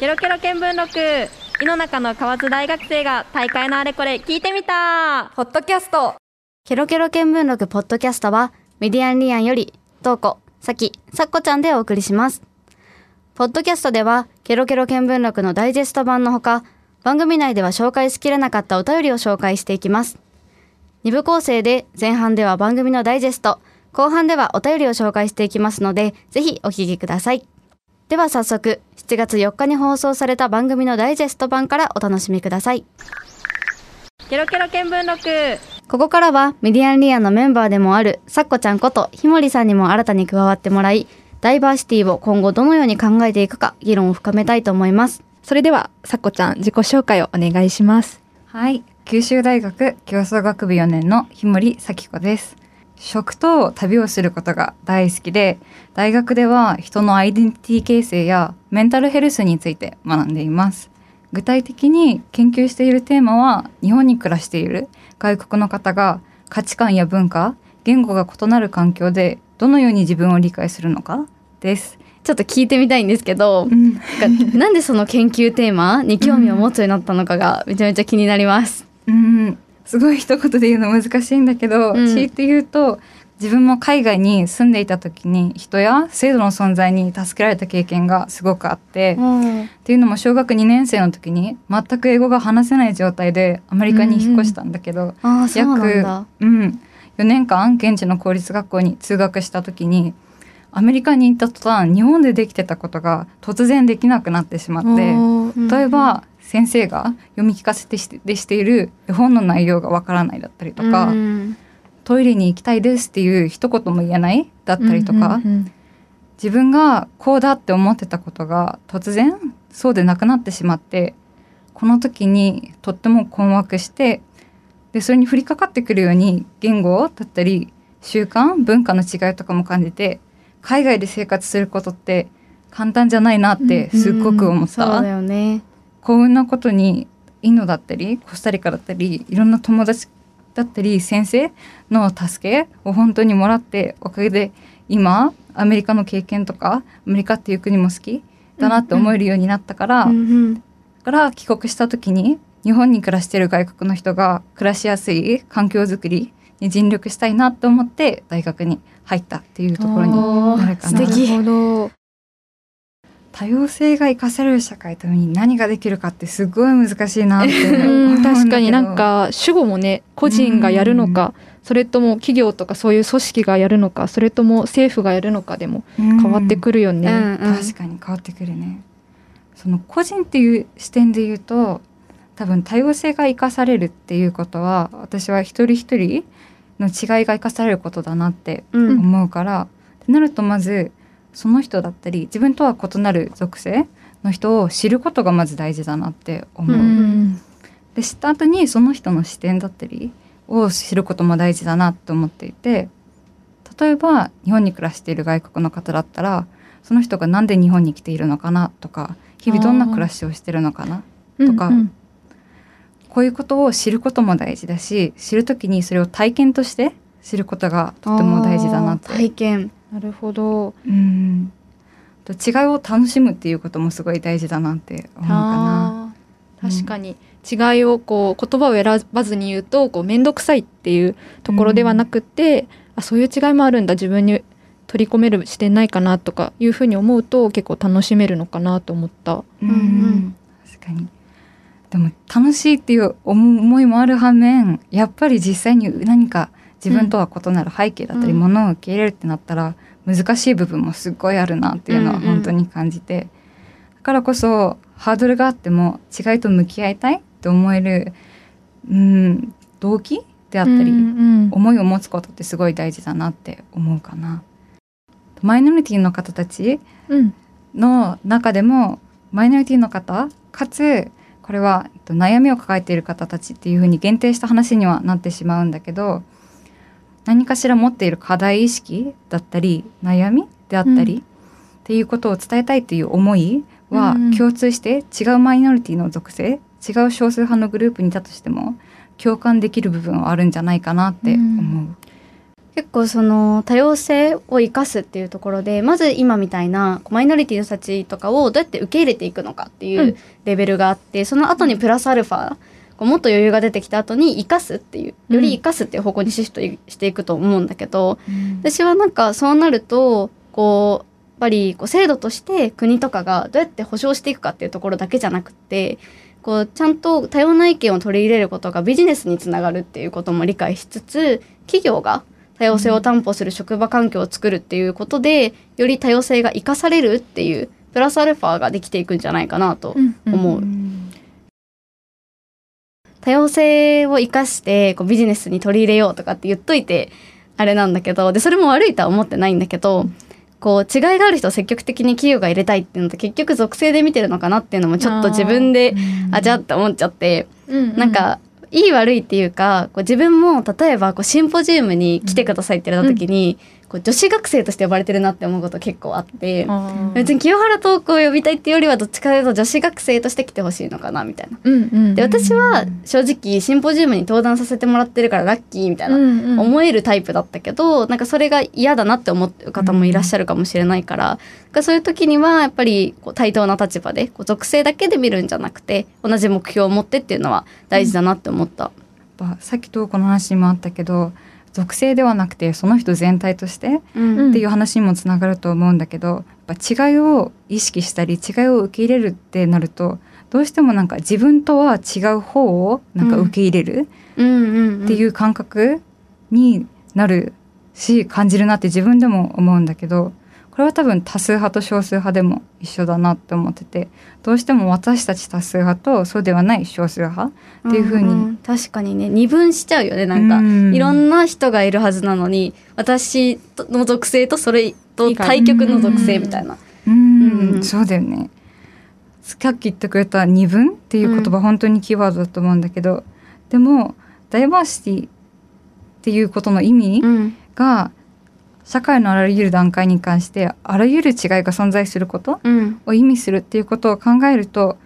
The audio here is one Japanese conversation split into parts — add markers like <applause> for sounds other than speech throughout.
ケロケロ見聞録井の中の河津大学生が大会のあれこれ聞いてみたポッドキャストケロケロ見聞録ポッドキャストはメディアンリアンよりトーコ、サキ、サッコちゃんでお送りします。ポッドキャストではケロケロ見聞録のダイジェスト版のほか番組内では紹介しきれなかったお便りを紹介していきます。二部構成で前半では番組のダイジェスト、後半ではお便りを紹介していきますのでぜひお聞きください。では早速7月4日に放送された番組のダイジェスト版からお楽しみください。ケロケロ見聞録。ここからはメディアンリアンのメンバーでもあるサッコちゃんことひもりさんにも新たに加わってもらいダイバーシティを今後どのように考えていくか議論を深めたいと思います。それではさっこちゃん自己紹介をお願いします。はい。九州大学競争学部4年の日森咲子です食と旅をすることが大好きで大学では人のアイデンティティ形成やメンタルヘルスについて学んでいます。具体的に研究しているテーマは日本に暮らしている外国の方が価値観や文化言語が異なる環境でどのように自分を理解するのかです。ちょっと聞いてみたいんですけど、うん。なんかなんでその研究テーマに興味を持つようになったのかがめちゃめちゃ気になります。うんすごい一言で言うの難しいんだけど、うん。強いて言うと自分も海外に住んでいた時に人や制度の存在に助けられた経験がすごくあって、っていうのも小学2年生の時に全く英語が話せない状態でアメリカに引っ越したんだけど、ああそうなんだ。うん、4年間現地の公立学校に通学した時にアメリカに行った途端日本でできてたことが突然できなくなってしまって。うん。例えば先生が読み聞かせてしてでしている絵本の内容がわからないだったりとか、うんトイレに行きたいですっていう一言も言えないだったりとか、うんうん自分がこうだって思ってたことが突然そうでなくなってしまってこの時にとっても困惑してでそれに降りかかってくるように言語だったり習慣文化の違いとかも感じて海外で生活することって簡単じゃないなってすっごく思った。そうだよね。幸運なことにインドだったりコスタリカだったりいろんな友達だったり先生の助けを本当にもらっておかげで今アメリカの経験とかアメリカっていう国も好きだなって思えるようになったから、うんうんだから帰国した時に日本に暮らしている外国の人が暮らしやすい環境づくりに尽力したいなと思って大学に入ったっていうところになるかな。素敵。なるほど多様性が生かされる社会のために何ができるかってすごい難しいなって確かになんか主語もね個人がやるのかそれとも企業とかそういう組織がやるのかそれとも政府がやるのかでも変わってくるよね。うんうん。確かに変わってくるね。その個人っていう視点で言うと多分多様性が生かされるっていうことは私は一人一人の違いが生かされることだなってうん。思うから、ってなるとまずその人だったり自分とは異なる属性の人を知ることがまず大事だなって思う。うんで知った後にその人の視点だったりを知ることも大事だなって思っていて例えば日本に暮らしている外国の方だったらその人がなんで日本に来ているのかなとか日々どんな暮らしをしてるのかなとかうんこういうことを知ることも大事だし知る時にそれを体験として知ることがとても大事だなって体験。なるほど。うん。と違いを楽しむっていうこともすごい大事だなって思うかな。確かに。違いをこう言葉を選ばずに言うとこう面倒くさいっていうところではなくて、あそういう違いもあるんだ。自分に取り込める視点ないかなとかいうふうに思うと結構楽しめるのかなと思った。うんうん。確かに。でも楽しいっていう思いもある反面やっぱり実際に何か自分とは異なる背景だったり、うん。ものを受け入れるってなったら難しい部分もすっごいあるなっていうのは本当に感じて、だからこそハードルがあっても違いと向き合いたいって思える、うん、動機であったり、うん。思いを持つことってすごい大事だなって思うかな。マイノリティの方たちうん。の中でもマイノリティの方かつこれはえっと悩みを抱えている方たちっていうふうに限定した話にはなってしまうんだけど何かしら持っている課題意識だったり悩みであったり、うん。っていうことを伝えたいっていう思いはうんうん。共通して違うマイノリティの属性違う少数派のグループにいたとしても共感できる部分はあるんじゃないかなって思う。結構その多様性を生かすっていうところでまず今みたいなマイノリティの人たちとかをどうやって受け入れていくのかっていううん。レベルがあって、その後にプラスアルファこうもっと余裕が出てきた後に生かすっていうより生かすっていう方向にシフトしていくと思うんだけど、私はなんかそうなるとこうやっぱりこう制度として国とかがどうやって保障していくかっていうところだけじゃなくってこうちゃんと多様な意見を取り入れることがビジネスにつながるっていうことも理解しつつ企業が多様性を担保する職場環境を作るっていうことでより多様性が生かされるっていうプラスアルファができていくんじゃないかなと思う。多様性を生かしてこうビジネスに取り入れようとかって言っといてあれなんだけどでそれも悪いとは思ってないんだけどこう違いがある人を積極的に企業が入れたいっていうのと結局属性で見てるのかなっていうのもちょっと自分であじゃあって思っちゃって。なんかいい悪いっていうかこう自分も例えばこうシンポジウムに来てくださいって言われた時に、こう女子学生として呼ばれてるなって思うこと結構あって。別に清原トークを呼びたいっていうよりはどっちかというと女子学生として来てほしいのかなみたいな。で私は正直シンポジウムに登壇させてもらってるからラッキーみたいな、思えるタイプだったけどなんかそれが嫌だなって思ってる方もいらっしゃるかもしれないから,、だからそういう時にはやっぱりこう対等な立場でこう属性だけで見るんじゃなくて同じ目標を持ってっていうのは大事だなって思った。やっぱさっきとこの話にもあったけど属性ではなくてその人全体としてうん。っていう話にもつながると思うんだけどやっぱ違いを意識したり違いを受け入れるってなるとどうしてもなんか自分とは違う方をなんか受け入れるっていう感覚になるし感じるなって自分でも思うんだけどこれは多分多数派と少数派でも一緒だなって思っててどうしても私たち多数派とそうではない少数派っていう風にんん。確かにね。二分しちゃうよね。なんか、うん。いろんな人がいるはずなのに私の属性とそれと対極の属性みたいな。うん、うん。そうだよね。さっき言ってくれた二分っていう言葉、本当にキーワードだと思うんだけどでもダイバーシティっていうことの意味うん。が社会のあらゆる段階に関してあらゆる違いが存在することうん。を意味するっていうことを考えると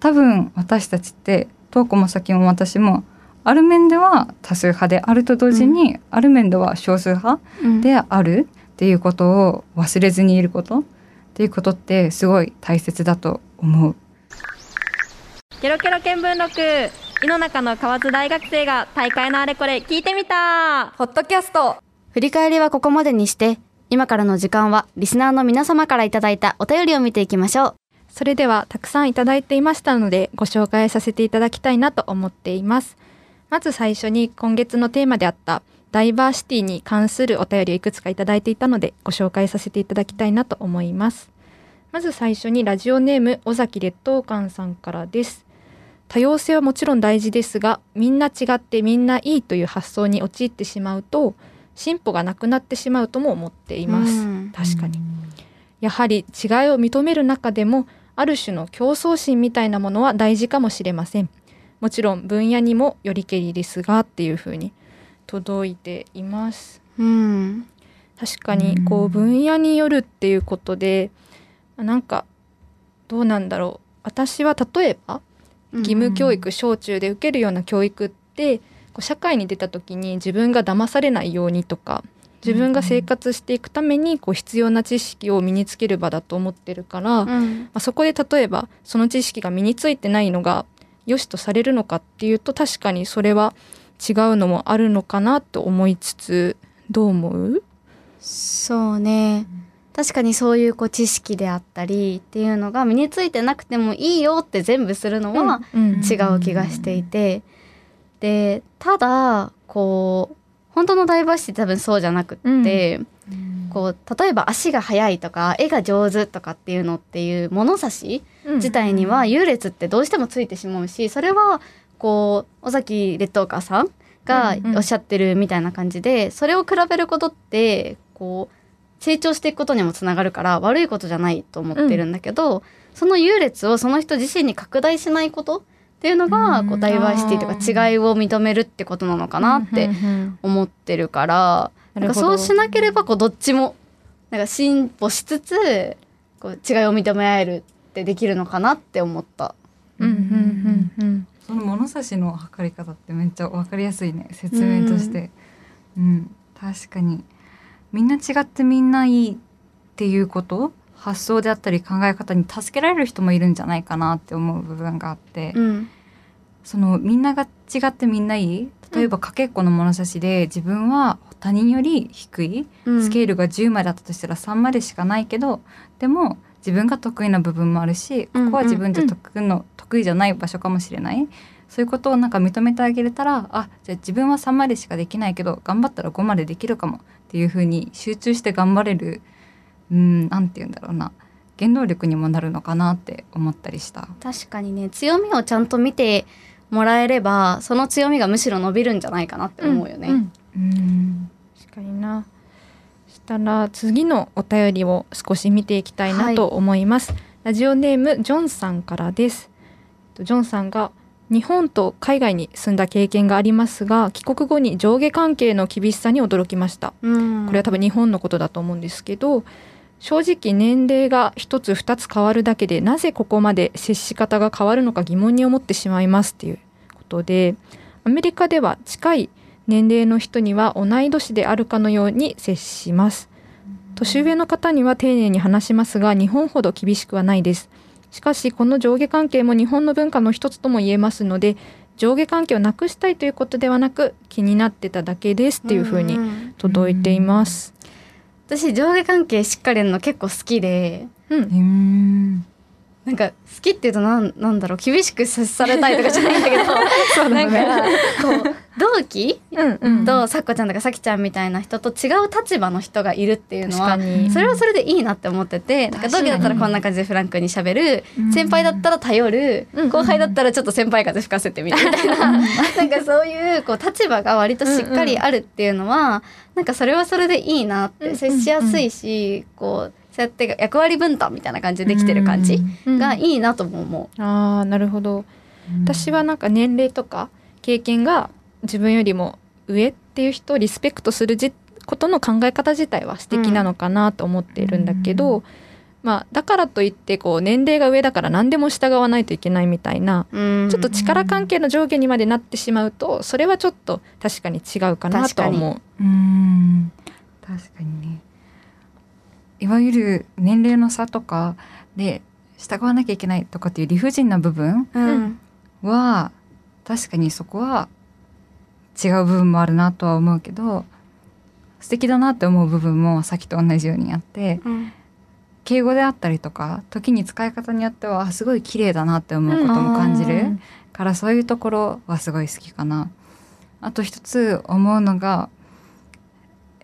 多分私たちってトーコも先も私もある面では多数派であると同時に、ある面では少数派うん。であるっていうことを忘れずにいることっていうことってすごい大切だと思う。ケロケロ見聞録。井の中の河津大学生が大会のあれこれ聞いてみた。ポッドキャスト振り返りはここまでにして今からの時間はリスナーの皆様からいただいたお便りを見ていきましょう。それではたくさんいただいていましたのでご紹介させていただきたいなと思っています。まず最初に今月のテーマであったダイバーシティに関するお便りをいくつかいただいていたのでご紹介させていただきたいなと思います。まず最初にラジオネーム尾崎劣等感さんからです。多様性はもちろん大事ですがみんな違ってみんないいという発想に陥ってしまうと進歩がなくなってしまうとも思っています。うん。確かに。やはり違いを認める中でもある種の競争心みたいなものは大事かもしれません。もちろん分野にもよりけりですがっていうふうに届いています。うん。確かにこう分野によるっていうことでなんかどうなんだろう。私は例えば義務教育小中で受けるような教育ってこう社会に出た時に自分が騙されないようにとか自分が生活していくためにこう必要な知識を身につける場だと思ってるから、まうん。あ、そこで例えばその知識が身についてないのが良しとされるのかっていうと確かにそれは違うのもあるのかなと思いつつどう思う？そうね。確かにそういうこう知識であったりっていうのが身についてなくてもいいよって全部するのはうん。違う気がしていて、でただこう本当のダイバーシティ多分そうじゃなくって、こう例えば足が速いとか絵が上手とかっていうのっていう物差し自体には優劣ってどうしてもついてしまうしそれはこう尾崎劣等家さんがうんうん。おっしゃってるみたいな感じでそれを比べることってこう成長していくことにもつながるから悪いことじゃないと思ってるんだけど、その優劣をその人自身に拡大しないことっていうのがこうダイバーシティとか違いを認めるってことなのかなってうんうん思ってるから、なんかそうしなければこうどっちもなんか進歩しつつこう違いを認め合えるってできるのかなって思った。うんうんうんうん。その物差しの測り方ってめっちゃ分かりやすいね説明として。うん、確かに。みんな違ってみんないいっていうこと？発想であったり考え方に助けられる人もいるんじゃないかなって思う部分があって、うんそのみんなが違ってみんないい？例えばかけっこの物差しで自分は他人より低いうん。スケールが10までだったとしたら3までしかないけどでも自分が得意な部分もあるしここは自分じゃ得意の、得意じゃない場所かもしれない。そういうことをなんか認めてあげれたらあじゃあ自分は3までしかできないけど頑張ったら5までできるかもっていうふうに集中して頑張れるうんなんて言うんだろうな。原動力にもなるのかなって思ったりした。確かにね。強みをちゃんと見てもらえればその強みがむしろ伸びるんじゃないかなって思うよね。んうん。確かにな。そしたら次のお便りを少し見ていきたいなと思います、ラジオネームジョンさんからです。ジョンさんが日本と海外に住んだ経験がありますが帰国後に上下関係の厳しさに驚きました。うん。これは多分日本のことだと思うんですけど正直年齢が一つ二つ変わるだけでなぜここまで接し方が変わるのか疑問に思ってしまいますっていうことでアメリカでは近い年齢の人には同い年であるかのように接します。年上の方には丁寧に話しますが日本ほど厳しくはないです。しかしこの上下関係も日本の文化の一つとも言えますので上下関係をなくしたいということではなく気になってただけですっていうふうに届いています。私上下関係しっかりの結構好きで。うん。うんなんか好きっていうとなんなんだろう厳しく接されたいとかじゃないんだけど <laughs> そうなんかこう同期うんうん。とさっこちゃんとかさきちゃんみたいな人と違う立場の人がいるっていうのはそれはそれでいいなって思っててなんか同期だったらこんな感じでフランクにしゃべるうん先輩だったら頼るうん後輩だったらちょっと先輩風吹かせてみたいな <laughs> なんかそういうこう立場が割としっかりあるっていうのはなんかそれはそれでいいなっうんて接しやすいしこうそうやって役割分担みたいな感じでできてる感じうん。がいいなとも思ああなるほど。私はなんか年齢とか経験が自分よりも上っていう人をリスペクトするじことの考え方自体は素敵なのかなと思っているんだけど、まあだからといってこう年齢が上だから何でも従わないといけないみたいなう。うんちょっと力関係の上下にまでなってしまうとそれはちょっと確かに違うかなとは思う。うん確かにねいわゆる年齢の差とかで従わなきゃいけないとかっていう理不尽な部分うん。は確かにそこは違う部分もあるなとは思うけど素敵だなって思う部分もさっきと同じようにあってうん。敬語であったりとか時に使い方によってはあすごい綺麗だなって思うことも感じる、うん。からそういうところはすごい好きかな。あと一つ思うのが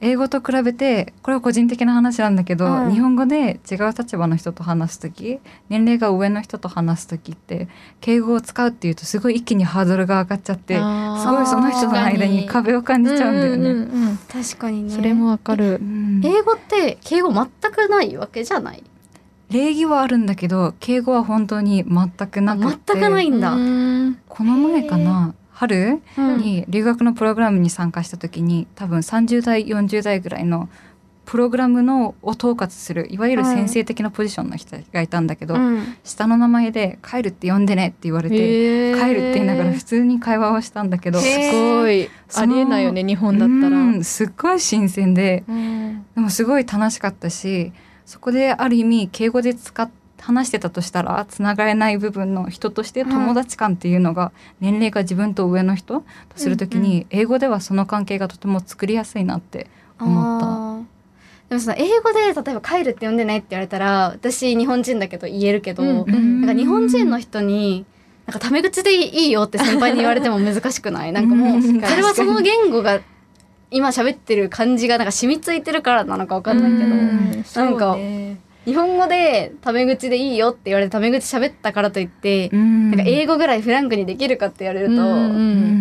英語と比べてこれは個人的な話なんだけど、うん。日本語で違う立場の人と話す時年齢が上の人と話す時って敬語を使うっていうとすごい一気にハードルが上がっちゃってすごいその人の間に壁を感じちゃうんだよね。うんうんうん。確かにね。それもわかる。うん。英語って敬語全くないわけじゃない？礼儀はあるんだけど敬語は本当に全くなく全て。くないんだ。うん。この前かな春うんに留学のプログラムに参加した時に多分30代40代ぐらいのプログラムのを統括するいわゆる先生的なポジションの人がいたんだけど、うん。下の名前で「帰るって呼んでね」って言われて帰るって言いながら普通に会話をしたんだけどすごい。ありえないよね日本だったら。うんすっごい新鮮でうん。でもすごい楽しかったしそこである意味敬語で使っ話してたとしたらつながれない部分の人として友達感っていうのが年齢が自分と上の人とするときに英語ではその関係がとても作りやすいなって思った。でもその英語で例えば「帰るって呼んでね」って言われたら私日本人だけど言えるけど、うんうん。なんか日本人の人になんかタメ口でいいよって先輩に言われても難しくない？なんかもううん。それはその言語が今喋ってる感じがなんか染みついてるからなのかわかんないけど、うん。なんか日本語でタメ口でいいよって言われてタメ口喋ったからといって、うん。なんか英語ぐらいフランクにできるかって言われるとうんう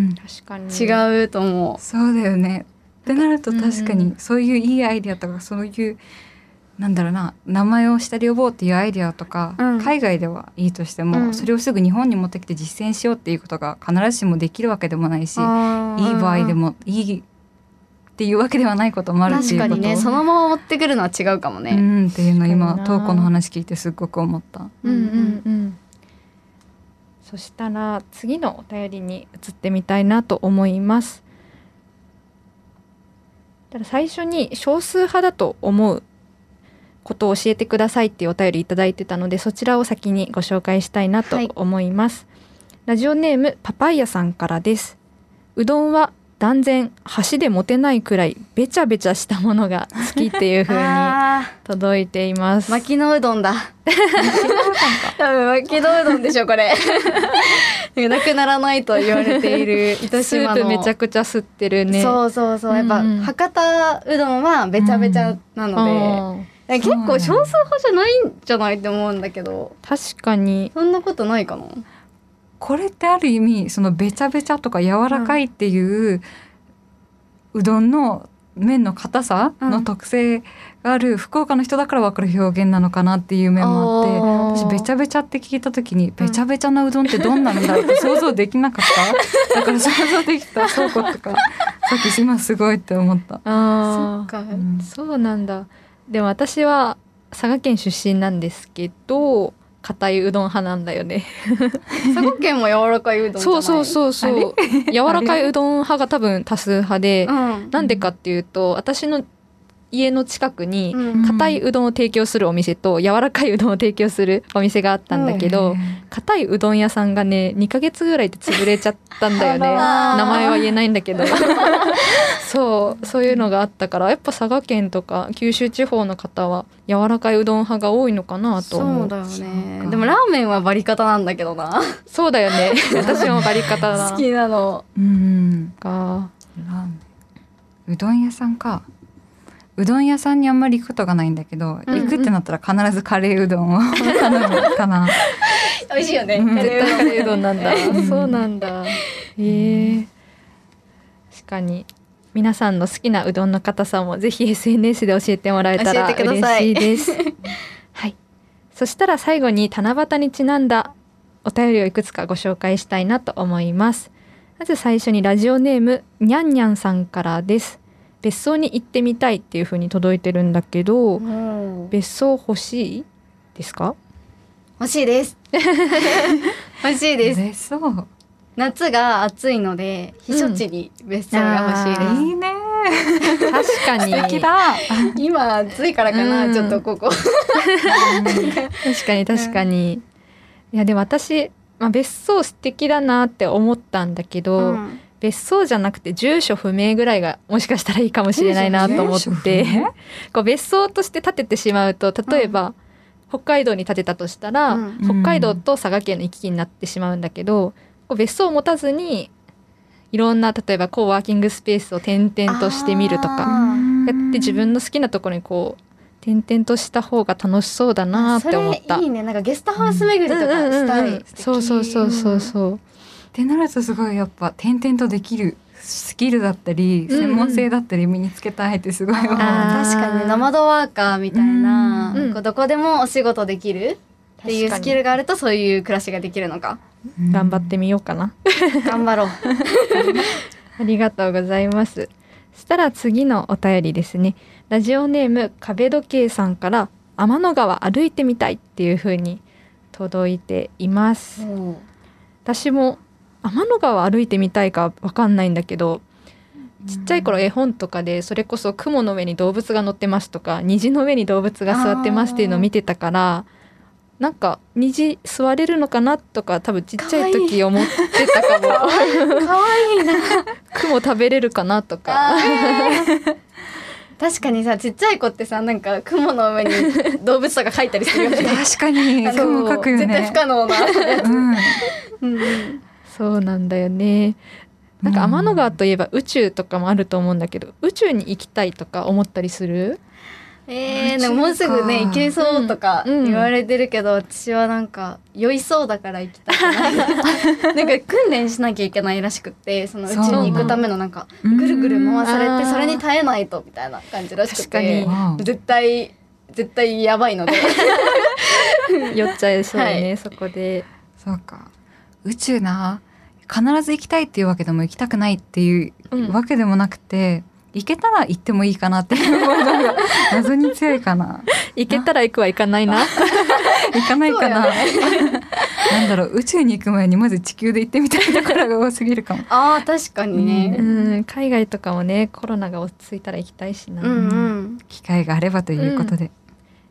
ん確かに。違うと思う。そうだよね。ってなると確かうん。にそういういいアイデアとかそういうなんだろうな名前を下で呼ぼうっていうアイデアとか、うん。海外ではいいとしても、うん。それをすぐ日本に持ってきて実践しようっていうことが必ずしもできるわけでもないしいい場合でもいいっていうわけではないこともあるっていうこと。確かにねそのまま持ってくるのは違うかもうね。んっていうのを今確かにな。トーコの話聞いてすっごく思った。うんうんうん。そしたら次のお便りに移ってみたいなと思います。ただ最初に少数派だと思うことを教えてくださいっていうお便りいただいてたのでそちらを先にご紹介したいなと思います、ラジオネームパパイヤさんからです。うどんは断然箸で持てないくらいべちゃべちゃしたものが好きっていう風に <laughs> あ届いています。ー巻きのうどんだ多分 <laughs> 巻きのうどんでしょこれ。<laughs> なくならないと言われている糸スー島のプめちゃくちゃ吸ってるね。そうそうそう。やっぱ、うんうん。博多うどんはべちゃべちゃなので、え結構少数派じゃないんじゃないって思うんだけど。確かに。そんなことないかな？これってある意味そのべちゃべちゃとか柔らかいっていう、うどんの麺の硬さの特性がある福岡の人だから分かる表現なのかなっていう面もあって私べちゃべちゃって聞いた時にべちゃべちゃなうどんってどんなのだろう？って想像できなかった？<laughs> だから想像できた。倉庫とか。さっき今すごいって思った。そあー。っか、うん。そうなんだ。でも私は佐賀県出身なんですけど硬いうどん派なんだよね。佐賀県も柔らかいうどんそうそうそうそ <laughs> う。柔らかいうどん派が多分多数派でうん。なんでかっていうと私の家の近くにうん。硬いうどんを提供するお店と柔らかいうどんを提供すするお店があったんだけど硬いうどん屋さんがね2ヶ月ぐらいで潰れちゃったんだよね。<laughs> 名前は言えないんだけど。<laughs> そうそういうのがあったからやっぱ佐賀県とか九州地方の方は柔らかいうどん派が多いのかなと思そううだよね。か。でもラーメンはバリカタなんだけどな。そうだよね。<laughs> 私もバリカタだ。好きなの。うん。かラーメン。うどん屋さんかうどん屋さんにあんまり行くことがないんだけど、うん行くってなったら必ずカレーうどんを <laughs> 頼むかな。美味しいよね。うん。絶対カレーうどんなんだ。うん。そうなんだ。へえ確かに。皆さんの好きなうどんの硬さもぜひ SNS で教えてもらえたら嬉しいです。<laughs> はい。そしたら最後に七夕にちなんだお便りをいくつかご紹介したいなと思います。まず最初にラジオネームにゃんにゃんさんからです別荘に行ってみたいっていう風に届いてるんだけどうん。別荘欲しいですか？欲しいです。<laughs> 欲しいです。別荘。夏が暑いので避暑地に別荘が欲しいです、あーいいね。確かに今暑いからかな、うん。ちょっとここ。確かに確かに、いやでも私、まあ、別荘素敵だなって思ったんだけど、うん別荘じゃなくて住所不明ぐらいがもしかしたらいいかもしれないなと思って。明？こう別荘として建ててしまうと例えば、北海道に建てたとしたら、うん。北海道と佐賀県の行き来になってしまうんだけどこう別荘を持たずにいろんな例えばコーワーキングスペースを転々としてみるとか。あやって自分の好きなところにこう転々とした方が楽しそうだなって思った。それいいね。なんかゲストハウス巡りとかしたい、うんうんうんそうそうそうそうそう。ってなるとすごいやっぱ転々とできるスキルだったりうんうん。専門性だったり身につけたいってすごい思う、あー。確かにノマドワーカーみたいな、うん。こうどこでもお仕事できるっていうスキルがあるとそういう暮らしができるのか。うん。頑張ってみようかな。頑張ろう。<laughs> ありがとうございます。そしたら次のお便りですね。ラジオネーム壁時計さんから天の川歩いてみたいっていう風に届いています。私も天の川歩いてみたいかわかんないんだけど、ちっちゃい頃絵本とかでそれこそ雲の上に動物が乗ってますとか虹の上に動物が座ってますっていうのを見てたからなんか虹座れるのかなとか多分ちっちゃい時思ってたかも。かわいい。<laughs> な。雲食べれるかなとか。確かにさちっちゃい子ってさなんか雲の上に動物とか描いたりするよね。確かに。雲描くよね。絶対不可能なうんうんそうなんだよね。なんか天の川といえば宇宙とかもあると思うんだけど宇宙に行きたいとか思ったりする？えー、でももうすぐね行けそうとかうん。うん。言われてるけど、私はなんか酔いそうだから行きたい。<laughs> なんか訓練しなきゃいけないらしくってその宇宙に行くためのなんかうんぐるぐる回されてそれに耐えないとみたいな感じらしく確かて絶対絶対やばいので。<laughs> 酔っちゃいそうね、はそこで。そうか。宇宙な必ず行きたいっていうわけでも行きたくないっていううん。わけでもなくて、行けたら行ってもいいかなって。いう思いが謎に強いかな。行けたら行くは行かないな。行行かないかな、なんだろう宇宙に行く前にまず地球で行ってみたいところが多すぎるかも。あー確かにね。うん。海外とかもねコロナが落ち着いたら行きたいしな、うんうん。機会があればということで、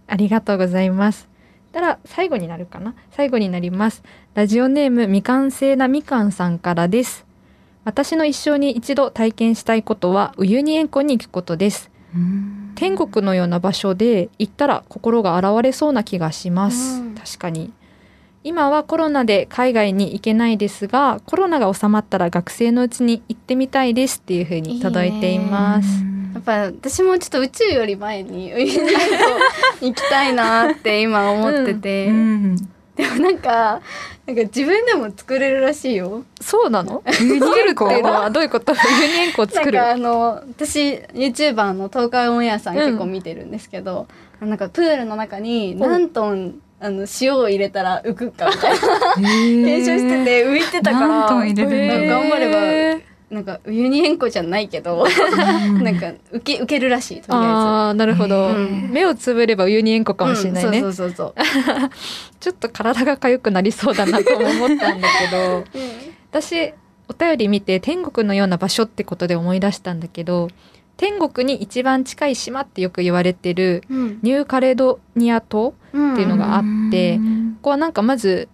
ありがとうございます。たら最後になるかな最後になります。ラジオネーム未完成なみかんさんからです。私の一生に一度体験したいことはウユニ塩湖に行くことです。うん天国のような場所で行ったら心が洗われそうな気がします。うん確かに。今はコロナで海外に行けないですが、コロナが収まったら学生のうちに行ってみたいですっていう風に届いています。やっぱ私もちょっと宇宙より前にウユニ塩湖行きたいなって今思ってて、うん。でもなんかなんか自分でも作れるらしいよ。そうなの？ウユニ作る塩湖っていうのは。どういうこと？ウユニ塩湖をな作る？んかあの私 YouTuber の東海オンエアさんうん結構見てるんですけど、なんかプールの中に何トンあの塩を入れたら浮くかみたいな。検証してて浮いてたから何トン入れるんだなんか頑張ればなんかウユニ塩湖じゃないけど <laughs> なんか受け受けるらしいとりあああなるほど、うん。目をつぶればウユニ塩湖かえずもしれないね、うんそうそうそう <laughs> ちょっと体が痒くなりそうだなとも思ったんだけど。そう、私お便り見て天国のような場所ってことで思い出したんだけど天国に一番近い島ってよく言われてるうん。ニューカレドニア島うんっていうのがあってうん。ここはなんかまず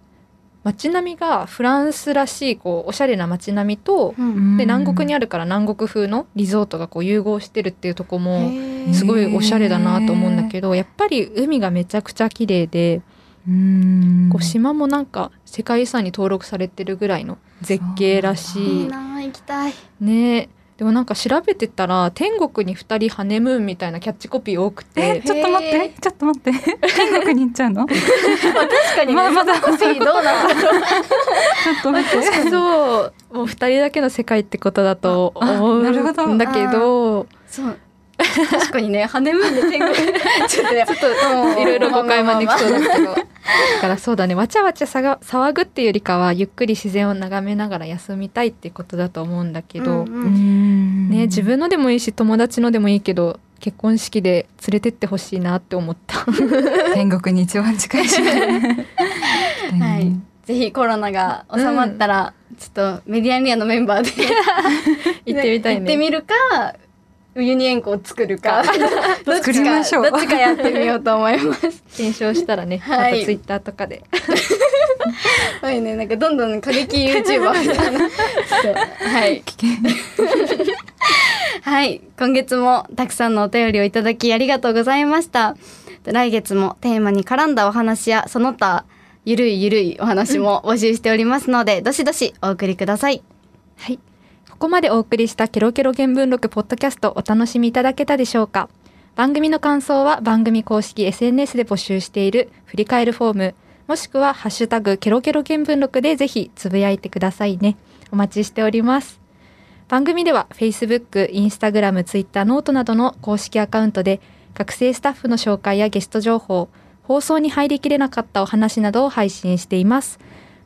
街並みがフランスらしいこうおしゃれな街並みとうん。で南国にあるから南国風のリゾートがこう融合してるっていうとこもすごいおしゃれだなと思うんだけどやっぱり海がめちゃくちゃ綺麗でうん。こう島もなんか世界遺産に登録されてるぐらいの絶景らい。しい行きたい。ねでもなんか調べてたら天国に2人ハネムーンみたいなキャッチコピー多くて。ちょっと待って。ちょっと待って。天国に行っちゃうの？ちょ確かにねまだまだ。コピーどうなんだろうっと待って。そう。もう2人だけの世界ってことだと思うんだけど。そう確かにねハネムーンで天国 <laughs> ちょっとねちょっといろいろ誤解招きそうだだけど。だからそうだねわちゃわちゃさが騒ぐっていうよりかはゆっくり自然を眺めながら休みたいってことだと思うんだけど、うんね自分のでもいいし友達のでもいいけど結婚式で連れてってほしいなって思った。<laughs> 天国に一番近いし <laughs> はい。ぜひコロナが収まったら、ちょっとメディアンリアのメンバーで行ってみたいね。行ってみるかウユニ塩湖を作るか。<laughs> どっ作ちかりましょう。どっちかやってみようと思います。<laughs> 検証したらね、はい。またツイッターとかで。<laughs> はいねなんかどんどん過激 YouTuber みたいな。はい。危険はい。今月もたくさんのお便りをいただきありがとうございました。来月もテーマに絡んだお話やその他ゆるいゆるいお話も募集しておりますので、どしどしお送りください。はいここまでお送りしたケロケロ見聞録ポッドキャストお楽しみいただけたでしょうか？番組の感想は番組公式 SNS で募集している振り返るフォームもしくはハッシュタグケロケロ見聞録でぜひつぶやいてくださいね。お待ちしております。番組では Facebook、Instagram、Twitter、 note などの公式アカウントで学生スタッフの紹介やゲスト情報、放送に入りきれなかったお話などを配信しています。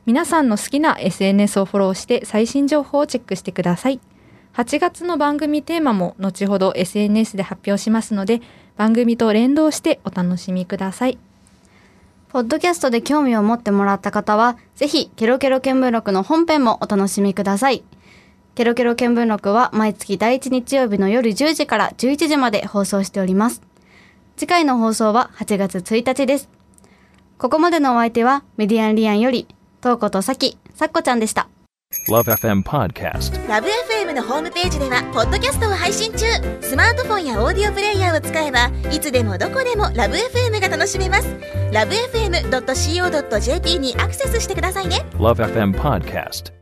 皆さんの好きな SNS をフォローして最新情報をチェックしてください。8月の番組テーマも後ほど SNS で発表しますので、番組と連動してお楽しみください。ポッドキャストで興味を持ってもらった方は、ぜひケロケロ見聞録の本編もお楽しみください。ケロケロ見聞録は毎月第1日曜日の夜10時から11時まで放送しております。次回の放送は8月1日です。ここまでのお相手はメディアンリアンより、トーコとサキ、サッコちゃんでした。Love FM Podcast. ラブ f m のホームページではポッドキャストを配信中スマートフォンやオーディオプレイヤーを使えばいつでもどこでもラブ f m が楽しめますラブ FM.co.jp にアクセスしてくださいね Love FM Podcast.